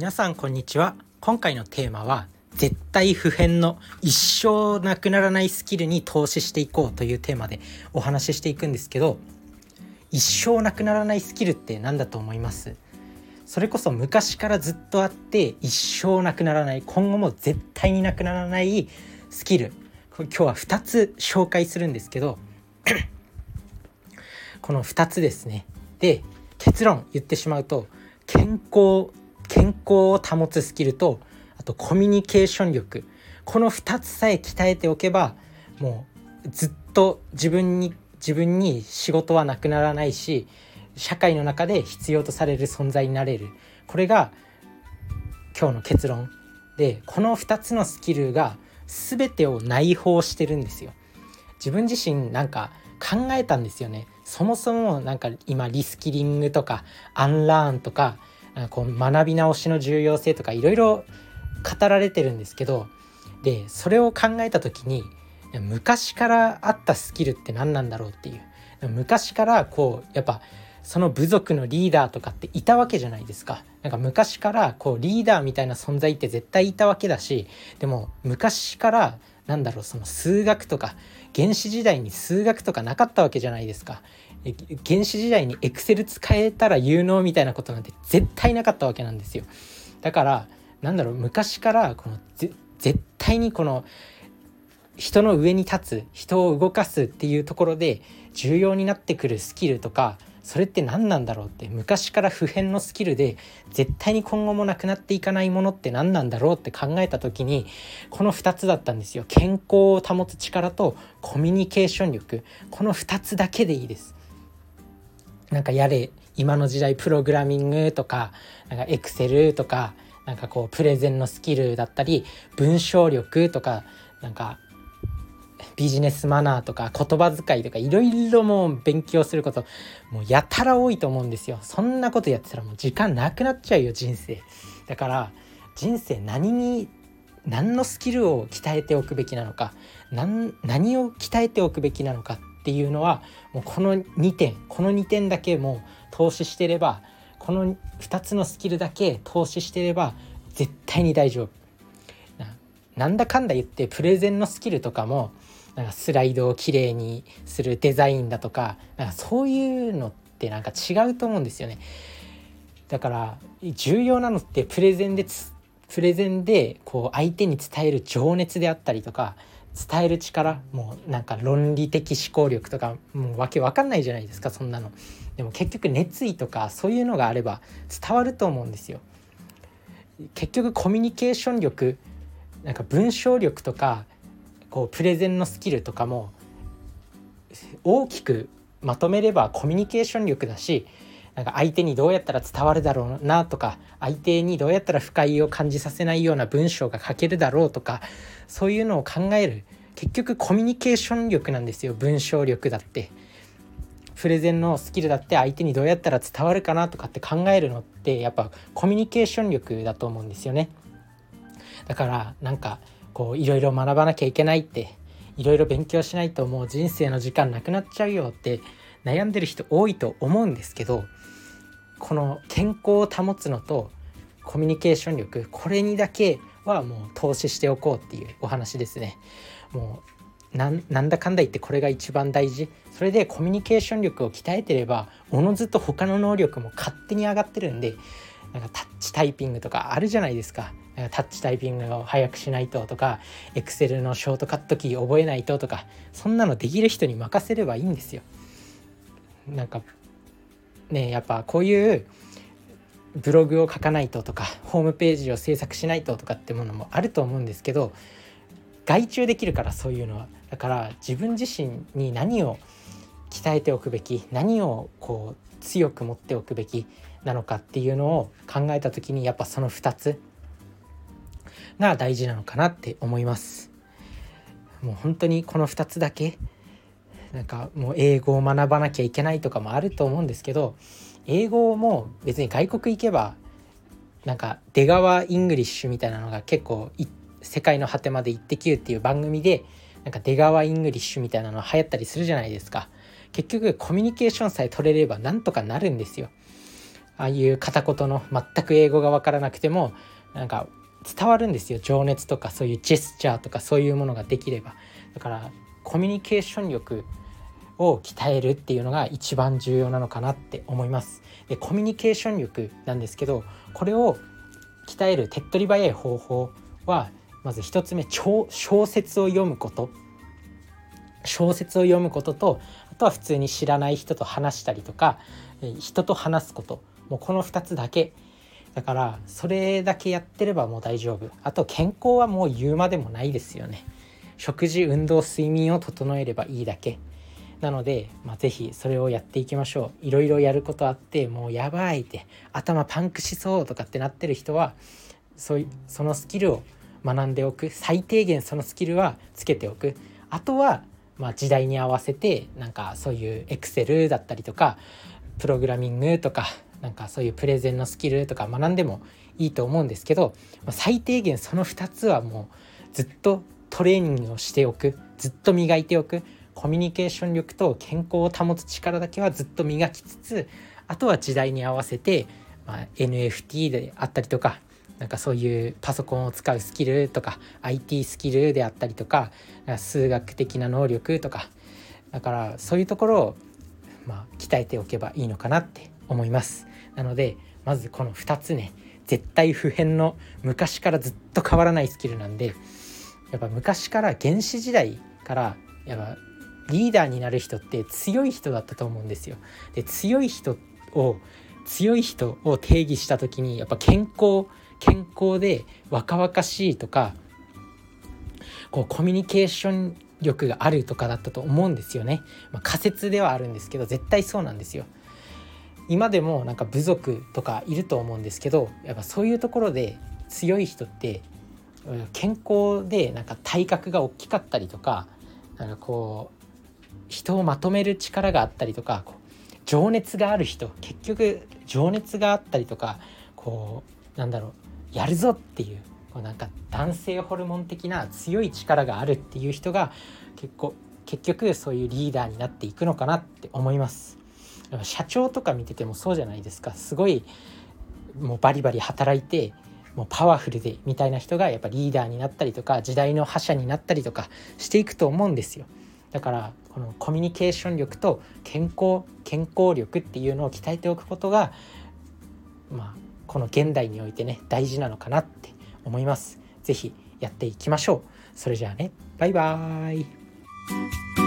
皆さんこんにちは。今回のテーマは絶対不変の一生なくならないスキルに投資していこうというテーマでお話ししていくんですけど一生なくならないスキルって何だと思います？それこそ昔からずっとあって一生なくならない今後も絶対になくならないスキル。今日は2つ紹介するんですけどこの2つですね。で結論言ってしまうと健康健康を保つスキルとあとコミュニケーション力。この2つさえ鍛えておけばもうずっと自分に自分に仕事はなくならないし社会の中で必要とされる存在になれる。これが今日の結論。でこの2つのスキルが全てを内包してるんですよ。自分自身なんか考えたんですよね。そもそもなんか今リスキリングとかアンラーンとかこう学び直しの重要性とかいろいろ語られてるんですけどでそれを考えた時に昔からあったスキルって何なんだろうっていう昔からこうやっぱその部族のリーダーとかっていたわけじゃないですか。なんか昔からこうリーダーみたいな存在って絶対いたわけだしでも昔からなんだろうその数学とか原始時代に数学とかなかったわけじゃないですか。原始時代にエクセル使えたら有能みたいなことなんて絶対なかったわけなんですよ。だからなんだろう昔からこの絶対にこの人の上に立つ人を動かすっていうところで重要になってくるスキルとかそれって何なんだろうって昔から普遍のスキルで絶対に今後もなくなっていかないものって何なんだろうって考えた時にこの2つだったんですよ。健康を保つ力とコミュニケーション力。この2つだけでいいです。なんかやれ今の時代プログラミングとかなんかエクセルとかなんかこうプレゼンのスキルだったり文章力とかなんかビジネスマナーとか言葉遣いとかいろいろもう勉強することもうやたら多いと思うんですよ。そんなことやってたらもう時間なくなっちゃうよ人生。だから人生何に何のスキルを鍛えておくべきなのか何を鍛えておくべきなのかっていうのはもうこの2点この2点だけもう投資してればこの2つのスキルだけ投資してれば絶対に大丈夫なんだかんだ言ってプレゼンのスキルとかもなんかスライドをきれいにするデザインだとかなんかそういうのってなんか違うと思うんですよね。だから重要なのってプレゼンでプレゼンでこう相手に伝える情熱であったりとか伝える力もうなんか論理的思考力とかもうわけわかんないじゃないですかそんなの。でも結局熱意とかそういうのがあれば伝わると思うんですよ。結局コミュニケーション力なんか文章力とかこうプレゼンのスキルとかも大きくまとめればコミュニケーション力だしなんか相手にどうやったら伝わるだろうなとか相手にどうやったら不快を感じさせないような文章が書けるだろうとかそういうのを考える結局コミュニケーション力なんですよ文章力だって。プレゼンのスキルだって相手にどうやったら伝わるかなとかって考えるのってやっぱコミュニケーション力だと思うんですよね。だからなんかこういろいろ学ばなきゃいけないっていろいろ勉強しないともう人生の時間なくなっちゃうよって悩んでる人多いと思うんですけどこの健康を保つのとコミュニケーション力これにだけはもう投資しておこうっていうお話ですね。もうなんだかんだ言ってこれが一番大事それでコミュニケーション力を鍛えてればおのずと他の能力も勝手に上がってるんでなんかタッチタイピングとかあるじゃないですかタッチタイピングを早くしないととか Excel のショートカットキー覚えないととかそんなのできる人に任せればいいんですよ。なんかねやっぱこういうブログを書かないととかホームページを制作しないととかってものもあると思うんですけど外注できるからそういうのは。だから自分自身に何を鍛えておくべき何をこう強く持っておくべきなのかっていうのを考えた時にやっぱその2つが大事なのかなって思います。もう本当にこの2つだけなんかもう英語を学ばなきゃいけないとかもあると思うんですけど英語も別に外国行けばなんか出川イングリッシュみたいなのが結構世界の果てまでイッテQ っていう番組でなんか出川イングリッシュみたいなの流行ったりするじゃないですか。結局コミュニケーションさえ取れればなんとかなるんですよ。ああいう片言の全く英語が分からなくてもなんか伝わるんですよ。情熱とかそういうジェスチャーとかそういうものができれば。だからコミュニケーション力を鍛えるっていうのが一番重要なのかなって思います。でコミュニケーション力なんですけどこれを鍛える手っ取り早い方法はまず1つ目小説を読むこと。小説を読むこととあとは普通に知らない人と話したりとか人と話すこと。もうこの2つだけ。だからそれだけやってればもう大丈夫。あと健康はもう言うまでもないですよね。食事運動睡眠を整えればいいだけ。なので、まあ、是非それをやっていきましょう。いろいろやることあってもうやばいって頭パンクしそうとかってなってる人はそうそのスキルを学んでおく。最低限そのスキルはつけておく。あとはまあ時代に合わせてなんかそういうエクセルだったりとかプログラミングとかなんかそういうプレゼンのスキルとか学んでもいいと思うんですけど、ま、最低限その2つはもうずっとトレーニングをしておく。ずっと磨いておく。コミュニケーション力と健康を保つ力だけはずっと磨きつつあとは時代に合わせて、まあ、NFT であったりとかなんかそういうパソコンを使うスキルとか IT スキルであったりとか数学的な能力とかだからそういうところを、まあ、鍛えておけばいいのかなって思います。なのでまずこの2つね絶対不変の昔からずっと変わらないスキルなんでやっぱ昔から原始時代からやっぱリーダーになる人って強い人だったと思うんですよ。で強い人を強い人を定義した時にやっぱ健康健康で若々しいとかこうコミュニケーション力があるとかだったと思うんですよね。まあ、仮説ではあるんですけど絶対そうなんですよ。今でもなんか部族とかいると思うんですけどやっぱそういうところで強い人って健康でなんか体格が大きかったりとかなんかこう人をまとめる力があったりとかこう情熱がある人結局情熱があったりとかこうなんだろうやるぞっていうこうなんか男性ホルモン的な強い力があるっていう人が結構結局そういうリーダーになっていくのかなって思います。社長とか見ててもそうじゃないですか。すごいもうバリバリ働いてもうパワフルでみたいな人がやっぱリーダーになったりとか時代の覇者になったりとかしていくと思うんですよだからこのコミュニケーション力と健康健康力っていうのを鍛えておくことがまあこの現代においてね大事なのかなって思います。是非やっていきましょう。それじゃあねバイバーイ